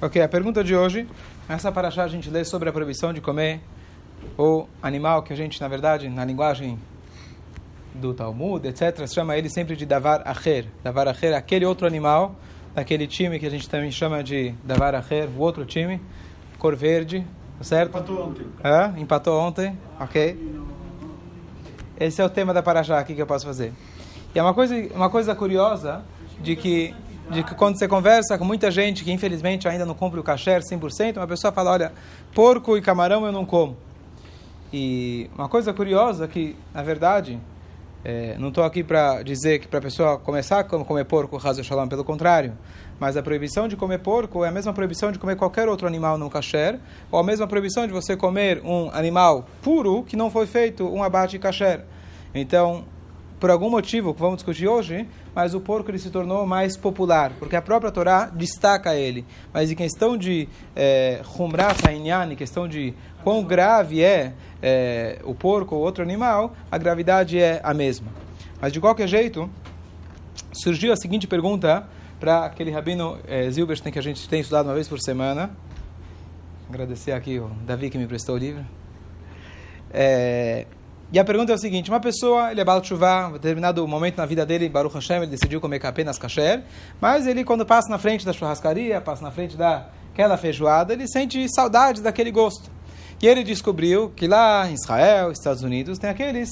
Ok, a pergunta de hoje, essa paraxá a gente lê sobre a proibição de comer o animal que a gente, na verdade, na linguagem do Talmud, etc., chama ele sempre de Davar Acher. Davar Acher é aquele outro animal, daquele time que a gente também chama de Davar Acher, o outro time, cor verde, tá certo? Empatou ontem. É, empatou ontem, ok. Esse é o tema da paraxá aqui que eu posso fazer. E é uma coisa, uma coisa curiosa de que de que quando você conversa com muita gente que infelizmente ainda não compra o kasher 100%, uma pessoa fala, olha, porco e camarão eu não como. E uma coisa curiosa que, na verdade, é, não estou aqui para dizer que para a pessoa começar a comer porco, razo shalom, pelo contrário. Mas a proibição de comer porco é a mesma proibição de comer qualquer outro animal no kasher, ou a mesma proibição de você comer um animal puro que não foi feito um abate kasher. Então, por algum motivo que vamos discutir hoje, mas o porco ele se tornou mais popular, porque a própria Torá destaca ele. Mas em questão de Humrat é, em questão de quão grave é, é, o porco ou outro animal, a gravidade é a mesma. Mas de qualquer jeito, surgiu a seguinte pergunta para aquele rabino é, Zilberstein que a gente tem estudado uma vez por semana. Agradecer aqui o Davi que me prestou o livro. É, e a pergunta é o seguinte: uma pessoa, ele é Baal Tshuva, determinado momento na vida dele, Baruch Hashem, ele decidiu comer apenas kasher, mas ele, quando passa na frente da churrascaria, passa na frente daquela feijoada, ele sente saudade daquele gosto. E ele descobriu que lá em Israel, Estados Unidos, tem aqueles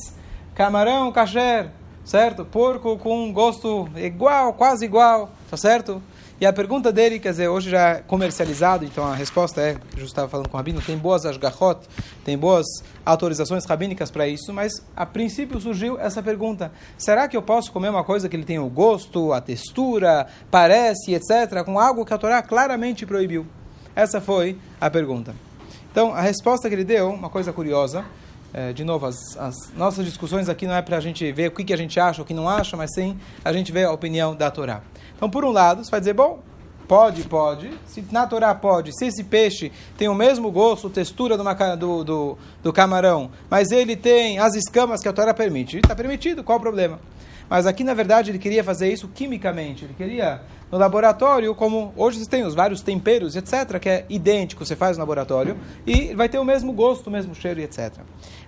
camarão kasher, certo? Porco com gosto igual, quase igual, tá certo? E a pergunta dele, quer dizer, hoje já é comercializado, então a resposta é, eu estava falando com o Rabino, tem boas ashgachot, tem boas autorizações rabínicas para isso, mas a princípio surgiu essa pergunta, será que eu posso comer uma coisa que ele tem o gosto, a textura, parece, etc., com algo que a Torá claramente proibiu? Essa foi a pergunta. Então, a resposta que ele deu, uma coisa curiosa, é, de novo, as, as, nossas discussões aqui não é para a gente ver o que, que a gente acha o que não acha, mas sim a gente vê a opinião da Torá. Então, por um lado, você vai dizer, bom, pode, pode. Se na Torá pode, se esse peixe tem o mesmo gosto, textura do, do, do, do camarão, mas ele tem as escamas que a Torá permite, está permitido, qual o problema? Mas aqui, na verdade, ele queria fazer isso quimicamente. Ele queria, no laboratório, como hoje você tem os vários temperos, etc., que é idêntico, você faz no laboratório, e vai ter o mesmo gosto, o mesmo cheiro, etc.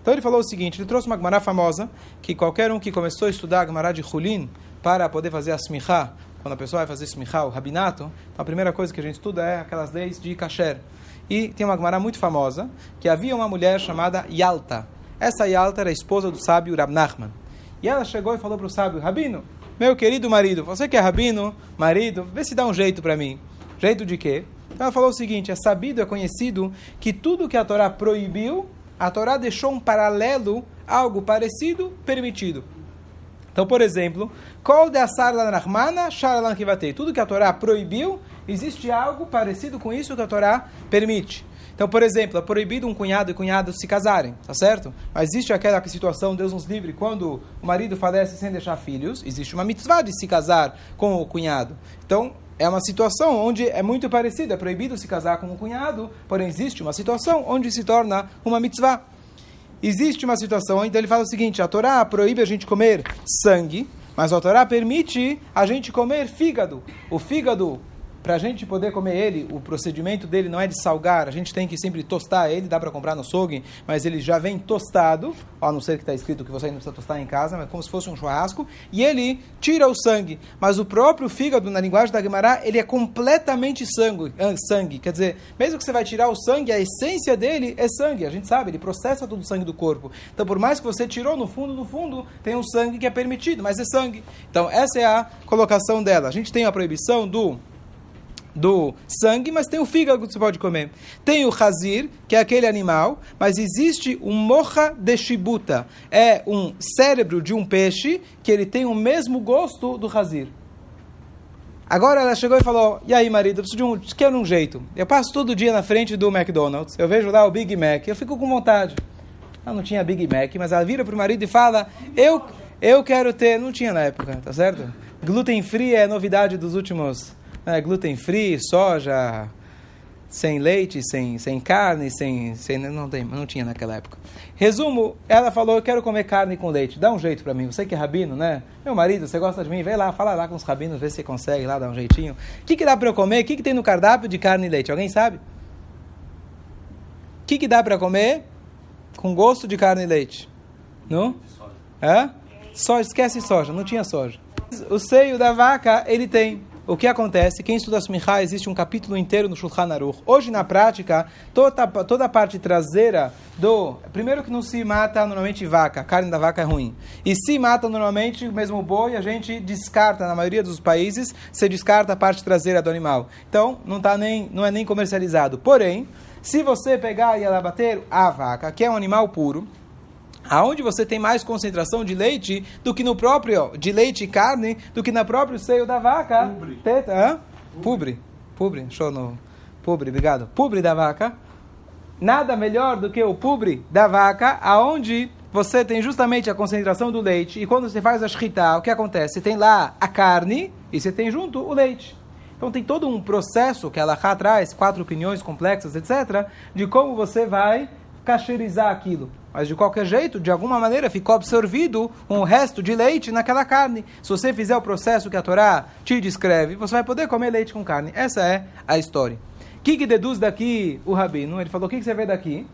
Então ele falou o seguinte, ele trouxe uma Gemara famosa, que qualquer um que começou a estudar a Gemara de Hulin, para poder fazer a smichá, quando a pessoa vai fazer smichá, o rabinato, então a primeira coisa que a gente estuda é aquelas leis de kasher. E tem uma Gemara muito famosa, que havia uma mulher chamada Yalta. Essa Yalta era a esposa do sábio Rab Nachman. E ela chegou e falou para o sábio, Rabino, meu querido marido, você que é rabino, marido, vê se dá um jeito para mim. Jeito de quê? Então ela falou o seguinte, é sabido, é conhecido, que tudo que a Torá proibiu, a Torá deixou um paralelo, algo parecido, permitido. Então, por exemplo, Kol de Kivatei. Tudo que a Torá proibiu, existe algo parecido com isso que a Torá permite. Então, por exemplo, é proibido um cunhado e cunhada se casarem, tá certo? Mas existe aquela situação, Deus nos livre, quando o marido falece sem deixar filhos, existe uma mitzvah de se casar com o cunhado. Então, é uma situação onde é muito parecido, é proibido se casar com o cunhado, porém existe uma situação onde se torna uma mitzvah. Existe uma situação, então ele fala o seguinte, a Torá proíbe a gente comer sangue, mas a Torá permite a gente comer fígado. O fígado para a gente poder comer ele, o procedimento dele não é de salgar, a gente tem que sempre tostar ele, dá para comprar no açougue, mas ele já vem tostado, a não ser que está escrito que você não precisa tostar em casa, mas como se fosse um churrasco, e ele tira o sangue. Mas o próprio fígado, na linguagem da Guimará, ele é completamente sangue, sangue. Quer dizer, mesmo que você vai tirar o sangue, a essência dele é sangue, a gente sabe, ele processa todo o sangue do corpo. Então, por mais que você tirou, no fundo, no fundo, tem um sangue que é permitido, mas é sangue. Então, essa é a colocação dela. A gente tem a proibição do do sangue, mas tem o fígado que você pode comer. Tem o hazir, que é aquele animal, mas existe o mocha de shibuta. É um cérebro de um peixe que ele tem o mesmo gosto do hazir. Agora ela chegou e falou: E aí, marido, eu preciso de um, quero um jeito. Eu passo todo dia na frente do McDonald's, eu vejo lá o Big Mac, eu fico com vontade. Ela não tinha Big Mac, mas ela vira para o marido e fala: Eu, eu quero ter. Não tinha na época, tá certo? Gluten free é novidade dos últimos né, gluten free, soja, sem leite, sem, sem carne, sem, sem não, tem, não tinha naquela época. Resumo, ela falou, eu quero comer carne com leite, dá um jeito para mim, você que é rabino, né? Meu marido, você gosta de mim, vem lá, fala lá com os rabinos, vê se você consegue lá, dar um jeitinho. O que, que dá para eu comer? O que, que tem no cardápio de carne e leite? Alguém sabe? O que, que dá para comer com gosto de carne e leite? Não? Hã? Soja, esquece soja, não tinha soja. O seio da vaca, ele tem o que acontece? Quem estuda Smichá, existe um capítulo inteiro no Shulchan Aruch. Hoje, na prática, toda, toda a parte traseira do... Primeiro que não se mata normalmente vaca, a carne da vaca é ruim. E se mata normalmente, mesmo boi, a gente descarta, na maioria dos países, se descarta a parte traseira do animal. Então, não, tá nem, não é nem comercializado. Porém, se você pegar e abater a vaca, que é um animal puro, aonde você tem mais concentração de leite do que no próprio de leite e carne do que no próprio seio da vaca. Pubre. Teta, hã? Pubre. Pubre. Show no pubre, obrigado. Pubre da vaca. Nada melhor do que o pubre da vaca, aonde você tem justamente a concentração do leite e quando você faz a shkita, o que acontece? Você tem lá a carne e você tem junto o leite. Então tem todo um processo que ela traz, quatro opiniões complexas, etc., de como você vai cacherizar aquilo. Mas de qualquer jeito, de alguma maneira, ficou absorvido um resto de leite naquela carne. Se você fizer o processo que a Torá te descreve, você vai poder comer leite com carne. Essa é a história. O que, que deduz daqui o rabino? Ele falou: o que, que você vê daqui?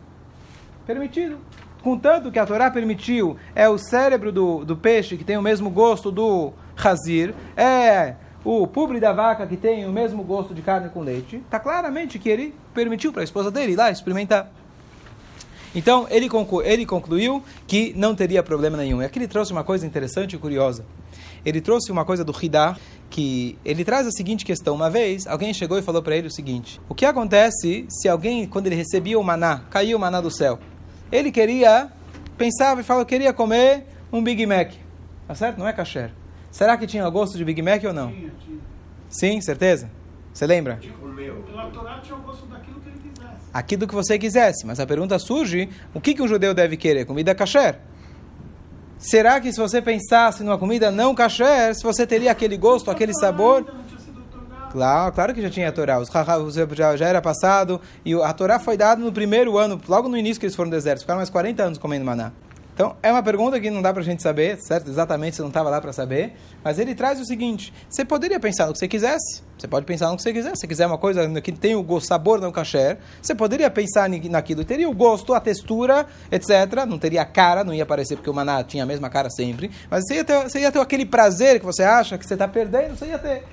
Permitido. Contanto que a Torá permitiu, é o cérebro do, do peixe que tem o mesmo gosto do razir, é o pubre da vaca que tem o mesmo gosto de carne com leite, está claramente que ele permitiu para a esposa dele ir lá experimentar. Então, ele, conclu, ele concluiu que não teria problema nenhum. E aqui ele trouxe uma coisa interessante e curiosa. Ele trouxe uma coisa do Hidá, que ele traz a seguinte questão. Uma vez, alguém chegou e falou para ele o seguinte: O que acontece se alguém, quando ele recebia o maná, caiu o maná do céu? Ele queria, pensava e falou, queria comer um Big Mac. Tá certo? Não é kasher. Será que tinha gosto de Big Mac ou não? Tinha, tinha. Sim, certeza? Você lembra? Tinha o meu. Pela Torá tinha o gosto daquilo. Aquilo que você quisesse. Mas a pergunta surge, o que, que um judeu deve querer? Comida kasher. Será que se você pensasse numa comida não kasher, se você teria aquele gosto, aquele sabor... Claro, claro que já tinha a Torá. Os já, já era passado e a Torá foi dada no primeiro ano, logo no início que eles foram no deserto. Ficaram mais 40 anos comendo maná. Então, é uma pergunta que não dá para a gente saber, certo? Exatamente, você não estava lá para saber. Mas ele traz o seguinte: você poderia pensar no que você quisesse. Você pode pensar no que você quiser. Se quiser uma coisa que tem o sabor no kasher, você poderia pensar naquilo. Teria o gosto, a textura, etc. Não teria a cara, não ia aparecer porque o maná tinha a mesma cara sempre. Mas você ia ter, você ia ter aquele prazer que você acha que você está perdendo, você ia ter.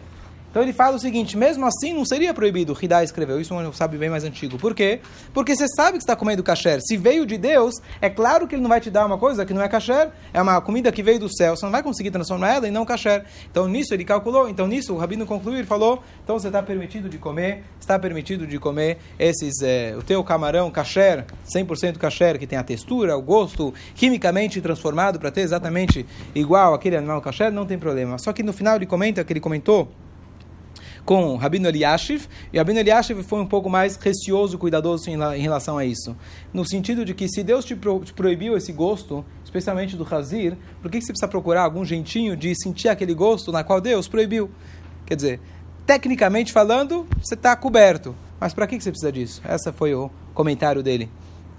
Então ele fala o seguinte: mesmo assim não seria proibido. Hidá escreveu isso, um sabe bem mais antigo. Por quê? Porque você sabe que está comendo kasher. Se veio de Deus, é claro que ele não vai te dar uma coisa que não é kasher. É uma comida que veio do céu. Você não vai conseguir transformar ela em não kasher. Então nisso ele calculou. Então nisso o rabino concluiu. Ele falou: então você está permitido de comer, está permitido de comer esses é, o teu camarão kasher, 100% kasher, que tem a textura, o gosto quimicamente transformado para ter exatamente igual aquele animal kasher, não tem problema. Só que no final ele comenta que ele comentou com Rabino Eliashiv, e Rabino Eliashiv foi um pouco mais receoso, cuidadoso em, relação a isso. No sentido de que se Deus te, pro, te proibiu esse gosto, especialmente do Hazir, por que você precisa procurar algum jeitinho de sentir aquele gosto na qual Deus proibiu? Quer dizer, tecnicamente falando, você está coberto. Mas para que você precisa disso? Esse foi o comentário dele.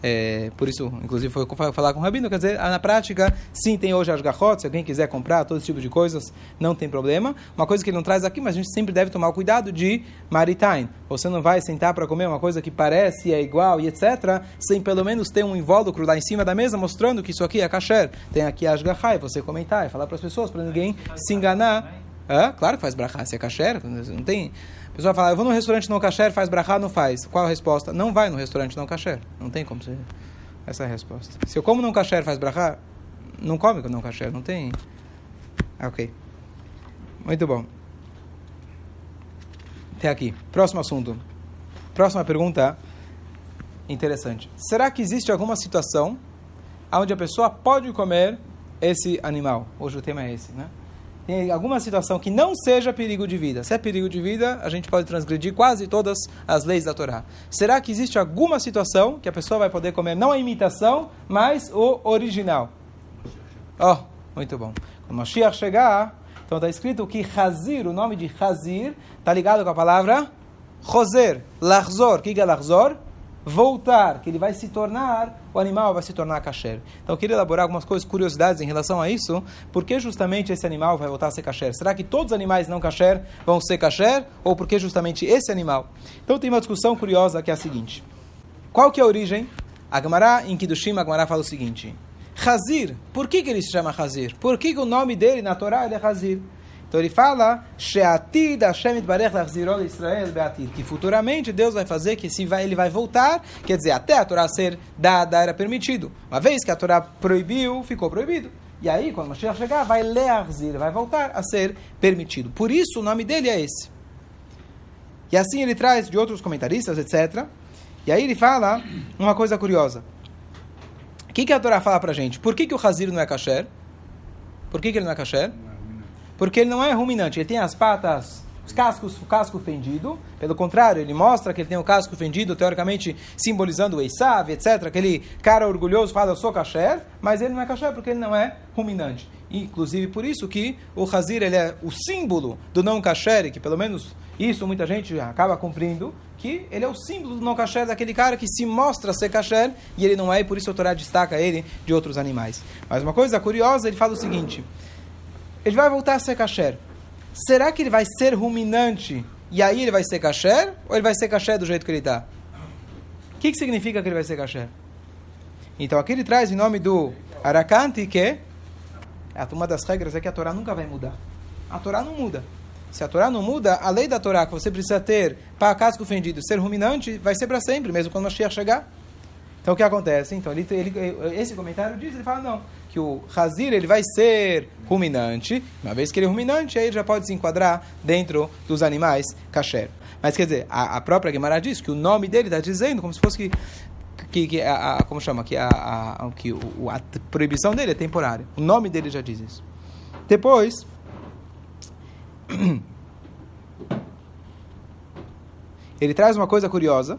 É, por isso, inclusive, foi falar com o Rabino. Quer dizer, na prática, sim, tem hoje as garrotes. Se alguém quiser comprar todo esse tipo de coisas, não tem problema. Uma coisa que ele não traz aqui, mas a gente sempre deve tomar o cuidado de maritime. Você não vai sentar para comer uma coisa que parece, é igual e etc., sem pelo menos ter um invólucro lá em cima da mesa mostrando que isso aqui é kasher. Tem aqui as garrai, você comentar e falar para as pessoas, para ninguém se enganar. É, claro que faz brachá, se é kasher, não tem... A pessoa fala, eu vou no restaurante não kasher, faz brachá, não faz. Qual a resposta? Não vai no restaurante não kasher. Não tem como ser. Essa é a resposta. Se eu como não kasher, faz brachá, não come com não kasher. Não tem... Ah, ok. Muito bom. Até aqui. Próximo assunto. Próxima pergunta interessante. Será que existe alguma situação onde a pessoa pode comer esse animal? Hoje o tema é esse, né? Tem alguma situação que não seja perigo de vida. Se é perigo de vida, a gente pode transgredir quase todas as leis da Torá. Será que existe alguma situação que a pessoa vai poder comer não a imitação, mas o original? Oh, muito bom. Quando Mashiach chegar, então está escrito que Hazir, o nome de Hazir, está ligado com a palavra Roser, Lachzor, o que é Lachzor? Voltar, que ele vai se tornar, o animal vai se tornar kasher. Então eu queria elaborar algumas coisas, curiosidades em relação a isso. Por que justamente esse animal vai voltar a ser kasher? Será que todos os animais não kasher vão ser kasher? Ou por que justamente esse animal? Então tem uma discussão curiosa que é a seguinte. Qual que é a origem? A Gemara, em Kiddushim, a Gemara fala o seguinte. Hazir, por que, que ele se chama Hazir? Por que, que o nome dele na Torá é Hazir? Então ele fala Israel que futuramente Deus vai fazer que se vai, ele vai voltar, quer dizer, até a Torá ser dada era permitido. Uma vez que a Torá proibiu, ficou proibido. E aí, quando Mashiach chegar, vai learzir, vai voltar a ser permitido. Por isso o nome dele é esse. E assim ele traz de outros comentaristas, etc. E aí ele fala uma coisa curiosa. O que, que a Torá fala pra gente? Por que, que o Hazir não é kasher? Por que, que ele não é kasher? Porque ele não é ruminante, ele tem as patas, os cascos, o casco fendido. Pelo contrário, ele mostra que ele tem o casco fendido, teoricamente simbolizando o Eisav, etc. Aquele cara orgulhoso fala, eu sou kasher, mas ele não é kasher porque ele não é ruminante. Inclusive por isso que o Hazir ele é o símbolo do não kasher, que pelo menos isso muita gente acaba cumprindo, que ele é o símbolo do não kasher daquele cara que se mostra ser kasher e ele não é, e por isso a Torá destaca ele de outros animais. Mas uma coisa curiosa, ele fala o seguinte ele vai voltar a ser kasher. Será que ele vai ser ruminante e aí ele vai ser kasher? Ou ele vai ser kasher do jeito que ele está? O que, que significa que ele vai ser kasher? Então aqui ele traz em nome do Arakanti que é uma das regras é que a Torá nunca vai mudar. A Torá não muda. Se a Torá não muda, a lei da Torá que você precisa ter para casco fendido ser ruminante vai ser para sempre, mesmo quando o Mashiach chegar. Então o que acontece? Então ele, ele, esse comentário diz, ele fala não, que o Hazir ele vai ser ruminante, uma vez que ele é ruminante, aí ele já pode se enquadrar dentro dos animais kasher. Mas quer dizer, a, a própria Gemara diz que o nome dele está dizendo como se fosse que que, que a, a, como chama que a, a, que o, a proibição dele é temporária. O nome dele já diz isso. Depois ele traz uma coisa curiosa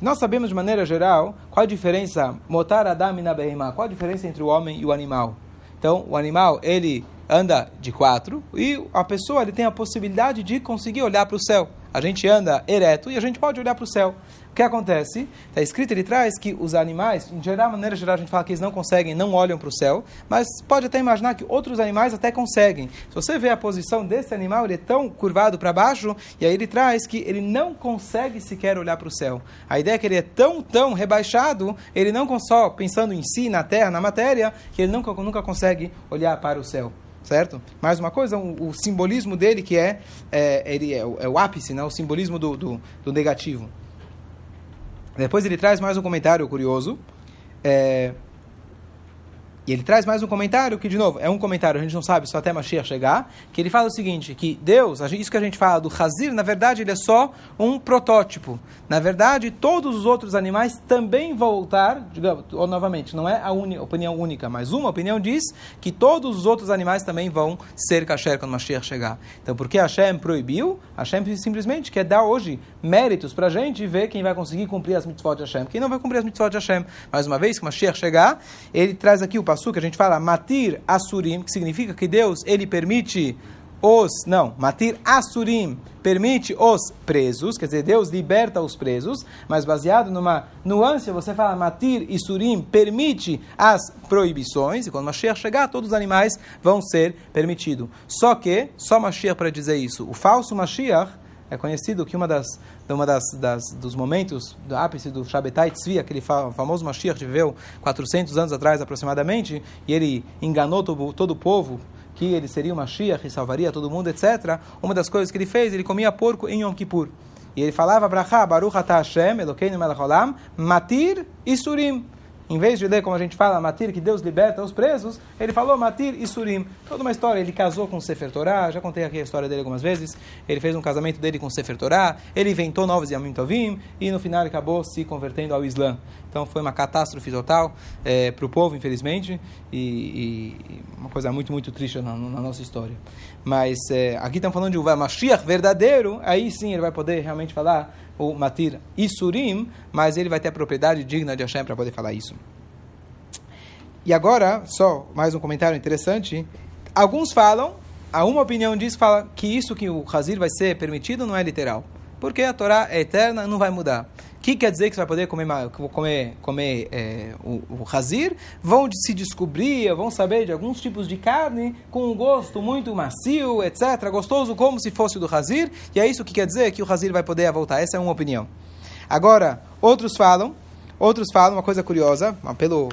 nós sabemos de maneira geral qual a diferença, motar adam na behemá, qual a diferença entre o homem e o animal. Então, o animal, ele anda de quatro e a pessoa ele tem a possibilidade de conseguir olhar para o céu. A gente anda ereto e a gente pode olhar para o céu. O que acontece? Está escrito, ele traz que os animais, em geral, maneira geral, a gente fala que eles não conseguem, não olham para o céu, mas pode até imaginar que outros animais até conseguem. Se você vê a posição desse animal, ele é tão curvado para baixo, e aí ele traz que ele não consegue sequer olhar para o céu. A ideia é que ele é tão, tão rebaixado, ele não só pensando em si, na terra, na matéria, que ele nunca, nunca consegue olhar para o céu certo? Mais uma coisa, o, o simbolismo dele que é, é ele é o, é o, ápice, né? o simbolismo do, do, do negativo. Depois ele traz mais um comentário curioso. É, e ele traz mais um comentário, que de novo, é um comentário, a gente não sabe só até Mashiach chegar, que ele fala o seguinte, que Deus, isso que a gente fala do Hazir, na verdade ele é só um protótipo. Na verdade, todos os outros animais também vão voltar, digamos, ou, novamente, não é a uni, opinião única, mas uma opinião diz que todos os outros animais também vão ser kasher quando Mashiach chegar. Então, por que Hashem proibiu? Hashem simplesmente quer dar hoje méritos para a gente e ver quem vai conseguir cumprir as mitzvot de Hashem. Quem não vai cumprir as mitzvot de Hashem. Mais uma vez, que Mashiach chegar, ele traz aqui o que a gente fala matir asurim, que significa que Deus ele permite os, não, matir asurim, permite os presos, quer dizer, Deus liberta os presos, mas baseado numa nuance, você fala matir e surim, permite as proibições, e quando Mashiach chegar, todos os animais vão ser permitidos. Só que, só Mashiach para dizer isso, o falso Mashiach é conhecido que uma das, uma das, das dos momentos do ápice do Shabbatai Tzvi, aquele famoso Mashiach que viveu 400 anos atrás aproximadamente, e ele enganou todo, todo o povo que ele seria o Mashiach e salvaria todo mundo, etc. Uma das coisas que ele fez, ele comia porco em Yom Kippur. E ele falava, Baruch Ata Hashem, Elokeinu Melech Olam, Matir e Surim em vez de ler como a gente fala, Matir, que Deus liberta os presos, ele falou Matir e Surim. Toda uma história. Ele casou com Sefer Torah, já contei aqui a história dele algumas vezes. Ele fez um casamento dele com Sefer Torah, ele inventou novos Yamim Tovim e no final acabou se convertendo ao Islã. Então foi uma catástrofe total é, para o povo, infelizmente, e, e, uma coisa muito, muito triste na, na nossa história. Mas é, aqui estamos falando de um Mashiach verdadeiro, aí sim ele vai poder realmente falar o Matir Isurim, mas ele vai ter a propriedade digna de Hashem para poder falar isso. E agora, só mais um comentário interessante. Alguns falam, a uma opinião diz fala que isso que o Hazir vai ser permitido não é literal. porque a Torá é eterna, não vai mudar. Que quer dizer que você vai poder comer, comer, comer é, o, o hazir? Vão se descobrir, vão saber de alguns tipos de carne com um gosto muito macio, etc. Gostoso como se fosse do hazir. E é isso que quer dizer que o hazir vai poder voltar. Essa é uma opinião. Agora, outros falam, outros falam uma coisa curiosa, pelo,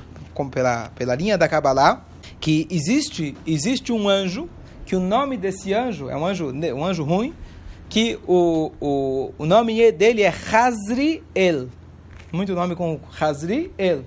pela, pela linha da Kabbalah, que existe, existe um anjo, que o nome desse anjo é um anjo, um anjo ruim, que o, o, o nome dele é Hazriel. Muito nome com Hazriel.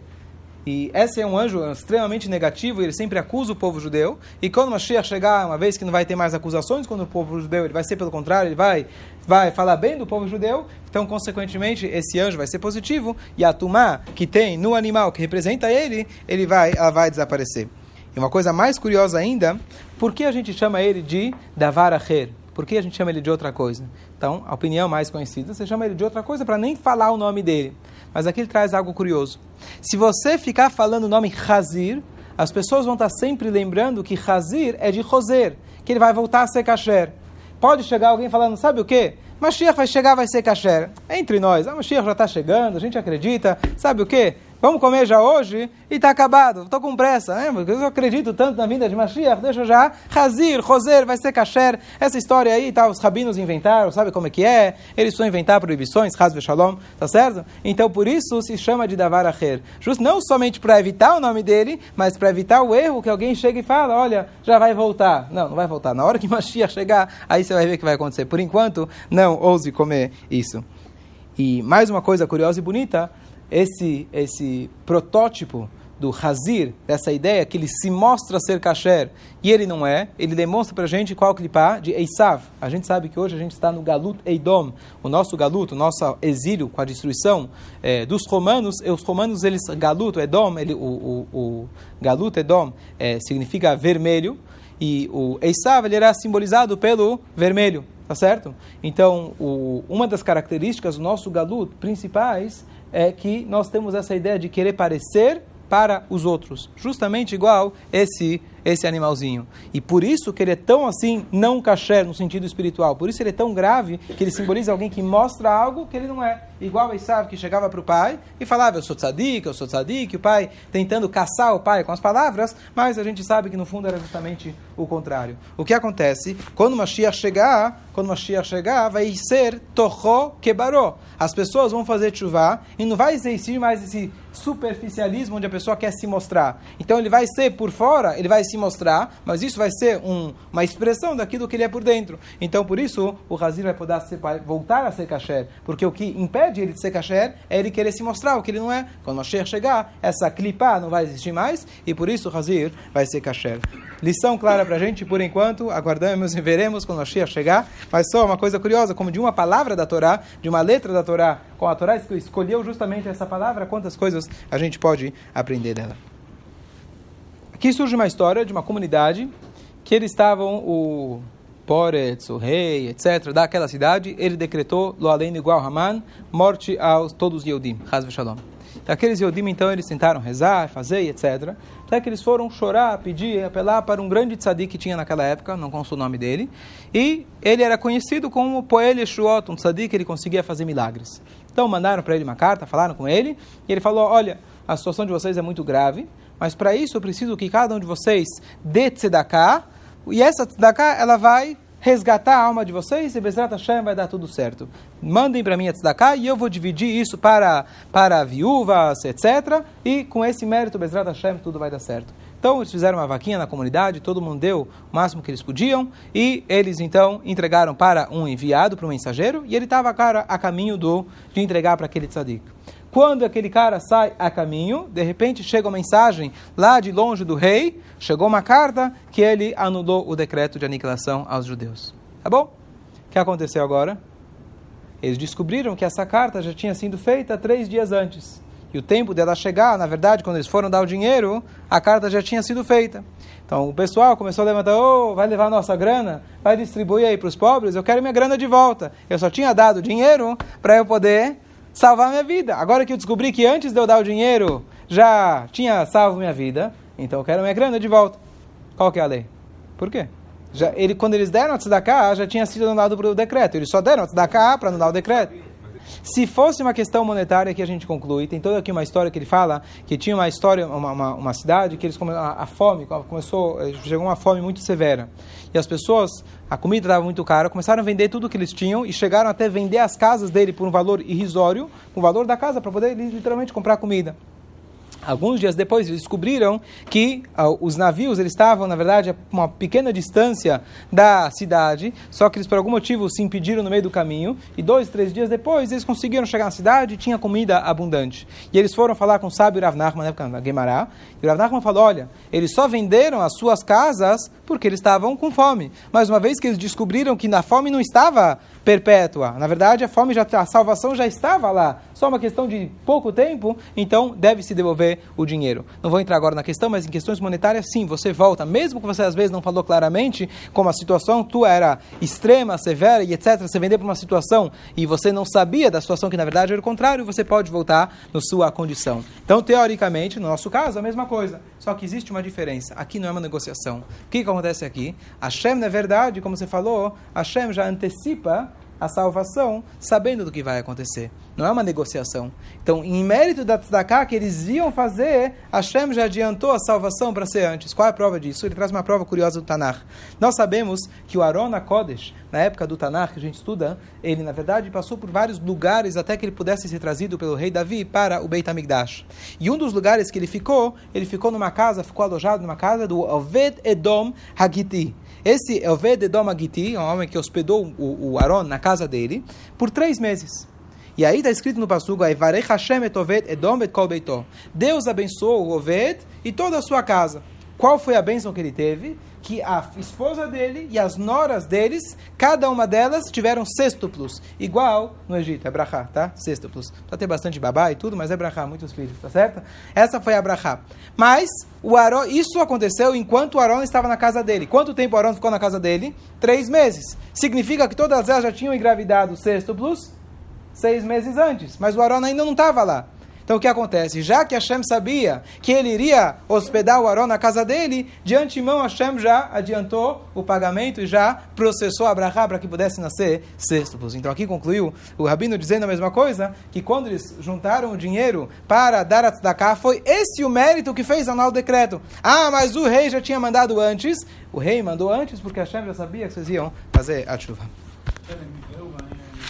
E esse é um anjo extremamente negativo, ele sempre acusa o povo judeu. E quando Mashiach chegar, uma vez que não vai ter mais acusações contra o povo judeu, ele vai ser pelo contrário, ele vai, vai falar bem do povo judeu. Então, consequentemente, esse anjo vai ser positivo. E a tumá que tem no animal que representa ele, ele vai, ela vai desaparecer. E uma coisa mais curiosa ainda, por que a gente chama ele de Davar Acher? Por que a gente chama ele de outra coisa? Então, a opinião mais conhecida, você chama ele de outra coisa para nem falar o nome dele. Mas aqui ele traz algo curioso. Se você ficar falando o nome Hazir, as pessoas vão estar sempre lembrando que Hazir é de Roser, que ele vai voltar a ser kasher. Pode chegar alguém falando, sabe o quê? Mashiach vai chegar, vai ser kasher. Entre nós, a Mashiach já está chegando, a gente acredita. Sabe o quê? Vamos comer já hoje e está acabado. Estou com pressa, né? Porque eu acredito tanto na vinda de Mashiach, deixa já. Hazir, Roser, vai ser kasher. Essa história aí, tá, os rabinos inventaram, sabe como é que é? Eles vão inventar proibições, Haz Shalom, tá certo? Então por isso se chama de Davar Acher. Não somente para evitar o nome dele, mas para evitar o erro que alguém chega e fala, olha, já vai voltar. Não, não vai voltar. Na hora que Mashiach chegar, aí você vai ver o que vai acontecer. Por enquanto, não ouse comer isso. E mais uma coisa curiosa e bonita, esse, esse protótipo do Hazir, dessa ideia que ele se mostra ser kasher e ele não é, ele demonstra para a gente qual clipá de Eisav. A gente sabe que hoje a gente está no Galut Eidom, o nosso Galut, o nosso exílio com a destruição é, dos romanos. Os romanos, eles, Galut, Edom, ele, o, o, o Galut Edom é, significa vermelho e o Eisav ele era simbolizado pelo vermelho, tá certo? Então, o, uma das características do nosso Galut principais é que nós temos essa ideia de querer parecer para os outros, justamente igual esse esse animalzinho. E por isso que ele é tão assim, não caché no sentido espiritual. Por isso ele é tão grave que ele simboliza alguém que mostra algo que ele não é. Igual o sabe que chegava para o pai e falava, eu sou tzadik, eu sou tzadik, o pai tentando caçar o pai com as palavras, mas a gente sabe que no fundo era justamente o contrário. O que acontece? Quando Mashiach chegar, quando Mashiach chegar, vai ser torro quebaró. As pessoas vão fazer chuva e não vai existir mais esse superficialismo onde a pessoa quer se mostrar. Então ele vai ser por fora, ele vai se mostrar, mas isso vai ser um, uma expressão daquilo que ele é por dentro. Então por isso o Hazir vai poder ser, voltar a ser kasher, porque o que impede ele de ser kasher é ele querer se mostrar o que ele não é. Quando o Mashiach chegar, essa clipa não vai existir mais e por isso o Hazir vai ser kasher. Lição clara para a gente, por enquanto, aguardamos e veremos quando o Mashiach chegar, mas só uma coisa curiosa, como de uma palavra da Torá, de uma letra da Torá, com a Torá escolheu justamente essa palavra, quantas coisas a gente pode aprender dela. Aqui surge uma história de uma comunidade que eles estavam, o Poretz, o rei, etc., daquela cidade, ele decretou, lo além igual Haman, morte aos todos os Yehudim, Haz Shalom. Aqueles Yehudim, então, eles tentaram rezar, fazer, etc., até que eles foram chorar, pedir, apelar para um grande tzadik que tinha naquela época, não consta o nome dele, e ele era conhecido como Poel Yeshuot, um tzadik, ele conseguia fazer milagres. Então mandaram para ele uma carta, falaram com ele, e ele falou, olha, a situação de vocês é muito grave, mas para isso eu preciso que cada um de vocês dê tzedakah, e essa tzedakah, ela vai resgatar a alma de vocês e Bezrat Hashem vai dar tudo certo. Mandem para mim a tzedakah e eu vou dividir isso para, para viúvas, etc. E com esse mérito, Bezrat Hashem, tudo vai dar certo. Então eles fizeram uma vaquinha na comunidade, todo mundo deu o máximo que eles podiam e eles então entregaram para um enviado, para um mensageiro, e ele estava a caminho do, de entregar para aquele tzadik. Quando aquele cara sai a caminho, de repente chega uma mensagem lá de longe do rei, chegou uma carta que ele anulou o decreto de aniquilação aos judeus. Tá bom? O que aconteceu agora? Eles descobriram que essa carta já tinha sido feita três dias antes. E o tempo dela chegar, na verdade, quando eles foram dar o dinheiro, a carta já tinha sido feita. Então o pessoal começou a levantar, oh, vai levar nossa grana, vai distribuir aí para os pobres, eu quero minha grana de volta. Eu só tinha dado dinheiro para eu poder salvar minha vida. Agora que eu descobri que antes de eu dar o dinheiro já tinha salvo minha vida, então eu quero minha grana de volta. Qual que é a lei? Por quê? Já, ele, quando eles deram a tzedakah, já tinha sido anulado o decreto. Eles só deram a tzedakah para anular o decreto. Se fosse uma questão monetária que a gente conclui, tem toda aqui uma história que ele fala que tinha uma história, uma, uma, uma cidade que eles a, a fome começou, eh, chegou uma fome muito severa e as pessoas, a comida estava muito cara, começaram a vender tudo que eles tinham e chegaram até vender as casas dele por um valor irrisório, o valor da casa para poder literalmente comprar comida. Alguns dias depois, descobriram que uh, os navios eles estavam, na verdade, a uma pequena distância da cidade, só que eles, por algum motivo, se impediram no meio do caminho. E dois, três dias depois, eles conseguiram chegar na cidade e tinha comida abundante. E eles foram falar com o sábio Rav Nachman, na Guemará. E o Rav Nachman falou: Olha, eles só venderam as suas casas porque eles estavam com fome. Mas uma vez que eles descobriram que na fome não estava perpétua. Na verdade, a fome já a salvação já estava lá, só uma questão de pouco tempo, então deve se devolver o dinheiro. Não vou entrar agora na questão, mas em questões monetárias, sim, você volta, mesmo que você às vezes não falou claramente como a situação tua era extrema, severa e etc. Você vendeu para uma situação e você não sabia da situação que na verdade era o contrário, você pode voltar na sua condição. Então, teoricamente, no nosso caso, a mesma coisa. Só que existe uma diferença. Aqui não é uma negociação. O que, acontece aqui? Hashem, na verdade, como você falou, Hashem já antecipa a salvação, sabendo do que vai acontecer. Não é uma negociação. Então, em mérito da tzedakah que eles iam fazer, Hashem já adiantou a salvação para ser antes. Qual é a prova disso? Ele traz uma prova curiosa do Tanakh. Nós sabemos que o Arona Kodesh, na época do Tanakh, que a gente estuda, ele, na verdade, passou por vários lugares até que ele pudesse ser trazido pelo rei Davi para o Beit HaMikdash. E um dos lugares que ele ficou, ele ficou numa casa, ficou alojado numa casa do Oved Edom Hagiti. Esse é o Vededom um homem que hospedou o, o Aaron na casa dele, por três meses. E aí está escrito no Passugo, Deus abençoou o Oved e toda a sua casa. Qual foi a bênção que ele teve? Que a esposa dele e as noras deles, cada uma delas tiveram sextuplos, igual no Egito, é brachá, tá? Sextuplos. Precisa ter bastante babá e tudo, mas é brachá, muitos filhos, tá certo? Essa foi a. Mas o Aaron, isso aconteceu enquanto o Arão estava na casa dele. Quanto tempo o Arão ficou na casa dele? Três meses. Significa que todas elas já tinham engravidado sextuplos seis meses antes, mas o Arão ainda não estava lá. Então o que acontece? Já que Hashem sabia que ele iria hospedar o Arão na casa dele, de antemão Hashem já adiantou o pagamento e já processou Abraão para que pudesse nascer sextuplos. Então aqui concluiu o Rabino dizendo a mesma coisa, que quando eles juntaram o dinheiro para dar a tzedakah, foi esse o mérito que fez anular o decreto. Ah, mas o rei já tinha mandado antes. O rei mandou antes porque Hashem já sabia que vocês iam fazer a chuva.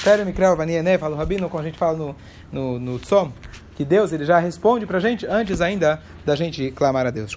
Pere Mikreu Vaniene, fala o Rabino, como a gente fala no, no, no Tzom que Deus ele já responde para a gente antes ainda da gente clamar a Deus.